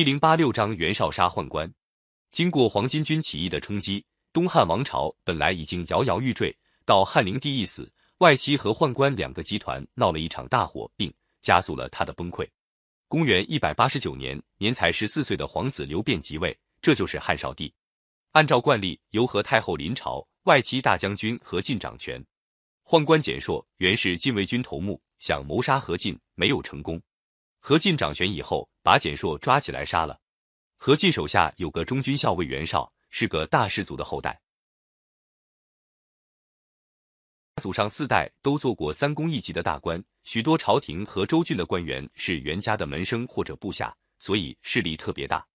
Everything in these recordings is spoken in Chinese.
一零八六章袁绍杀宦官。经过黄巾军起义的冲击，东汉王朝本来已经摇摇欲坠。到汉灵帝一死，外戚和宦官两个集团闹了一场大火，并加速了他的崩溃。公元一百八十九年，年才十四岁的皇子刘辩即位，这就是汉少帝。按照惯例，由何太后临朝，外戚大将军何进掌权。宦官简硕原是禁卫军头目，想谋杀何进，没有成功。何进掌权以后，把简硕抓起来杀了。何进手下有个中军校尉袁绍，是个大氏族的后代，祖上四代都做过三公一级的大官，许多朝廷和州郡的官员是袁家的门生或者部下，所以势力特别大。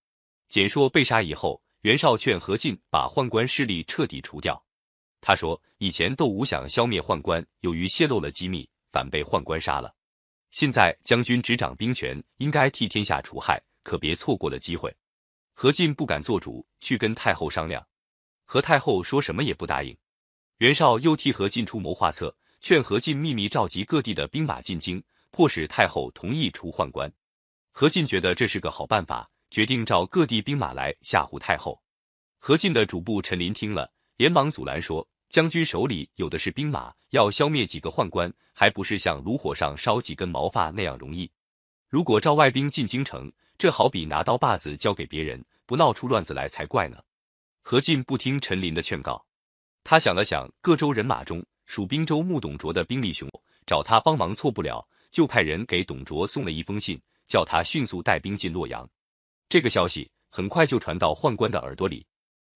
简硕被杀以后，袁绍劝何进把宦官势力彻底除掉。他说：“以前窦武想消灭宦官，由于泄露了机密，反被宦官杀了。”现在将军执掌兵权，应该替天下除害，可别错过了机会。何进不敢做主，去跟太后商量。何太后说什么也不答应。袁绍又替何进出谋划策，劝何进秘密召集各地的兵马进京，迫使太后同意除宦官。何进觉得这是个好办法，决定召各地兵马来吓唬太后。何进的主簿陈琳听了，连忙阻拦说。将军手里有的是兵马，要消灭几个宦官，还不是像炉火上烧几根毛发那样容易？如果召外兵进京城，这好比拿刀把子交给别人，不闹出乱子来才怪呢。何进不听陈琳的劝告，他想了想，各州人马中属滨州牧董卓的兵力雄，找他帮忙错不了，就派人给董卓送了一封信，叫他迅速带兵进洛阳。这个消息很快就传到宦官的耳朵里，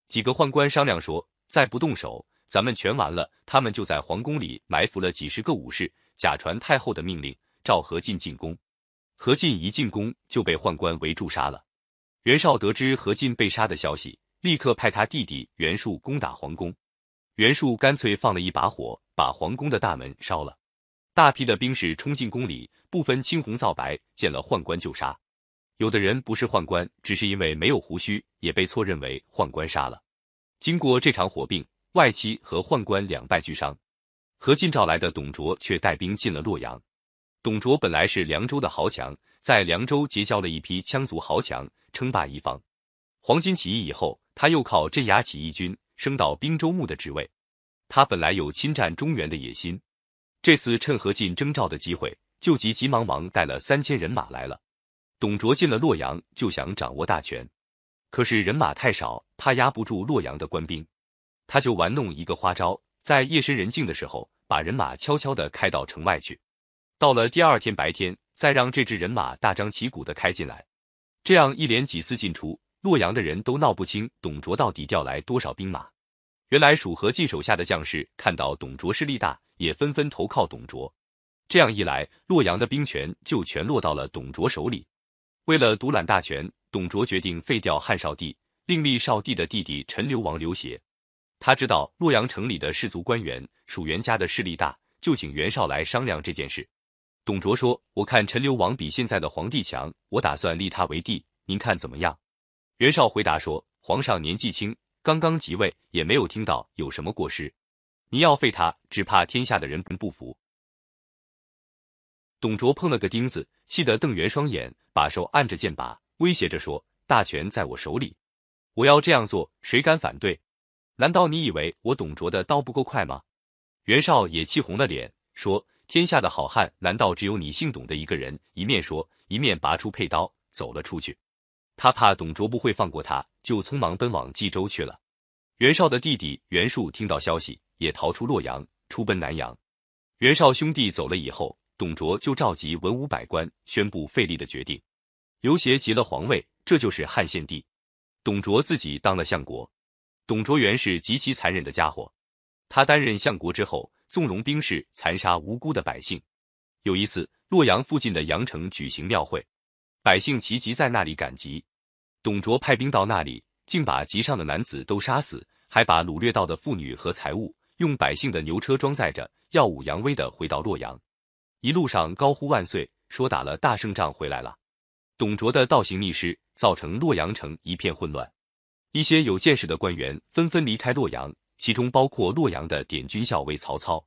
几个宦官商量说，再不动手。咱们全完了，他们就在皇宫里埋伏了几十个武士，假传太后的命令，召何进进宫。何进一进宫就被宦官围住杀了。袁绍得知何进被杀的消息，立刻派他弟弟袁术攻打皇宫。袁术干脆放了一把火，把皇宫的大门烧了。大批的兵士冲进宫里，不分青红皂白，见了宦官就杀。有的人不是宦官，只是因为没有胡须，也被错认为宦官杀了。经过这场火并。外戚和宦官两败俱伤，何进召来的董卓却带兵进了洛阳。董卓本来是凉州的豪强，在凉州结交了一批羌族豪强，称霸一方。黄巾起义以后，他又靠镇压起义军升到兵州牧的职位。他本来有侵占中原的野心，这次趁何进征召的机会，就急急忙忙带了三千人马来了。董卓进了洛阳，就想掌握大权，可是人马太少，怕压不住洛阳的官兵。他就玩弄一个花招，在夜深人静的时候，把人马悄悄地开到城外去。到了第二天白天，再让这支人马大张旗鼓地开进来。这样一连几次进出，洛阳的人都闹不清董卓到底调来多少兵马。原来蜀何进手下的将士看到董卓势力大，也纷纷投靠董卓。这样一来，洛阳的兵权就全落到了董卓手里。为了独揽大权，董卓决定废掉汉少帝，另立少帝的弟弟陈留王刘协。他知道洛阳城里的士族官员属袁家的势力大，就请袁绍来商量这件事。董卓说：“我看陈留王比现在的皇帝强，我打算立他为帝，您看怎么样？”袁绍回答说：“皇上年纪轻，刚刚即位，也没有听到有什么过失。你要废他，只怕天下的人不服。”董卓碰了个钉子，气得瞪圆双眼，把手按着剑把，威胁着说：“大权在我手里，我要这样做，谁敢反对？”难道你以为我董卓的刀不够快吗？袁绍也气红了脸，说：“天下的好汉，难道只有你姓董的一个人？”一面说，一面拔出佩刀走了出去。他怕董卓不会放过他，就匆忙奔往冀州去了。袁绍的弟弟袁术听到消息，也逃出洛阳，出奔南阳。袁绍兄弟走了以后，董卓就召集文武百官，宣布废立的决定。刘协即了皇位，这就是汉献帝。董卓自己当了相国。董卓原是极其残忍的家伙，他担任相国之后，纵容兵士残杀无辜的百姓。有一次，洛阳附近的阳城举行庙会，百姓齐集在那里赶集。董卓派兵到那里，竟把集上的男子都杀死，还把掳掠到的妇女和财物用百姓的牛车装载着，耀武扬威的回到洛阳。一路上高呼万岁，说打了大胜仗回来了。董卓的倒行逆施，造成洛阳城一片混乱。一些有见识的官员纷纷离开洛阳，其中包括洛阳的典军校尉曹操。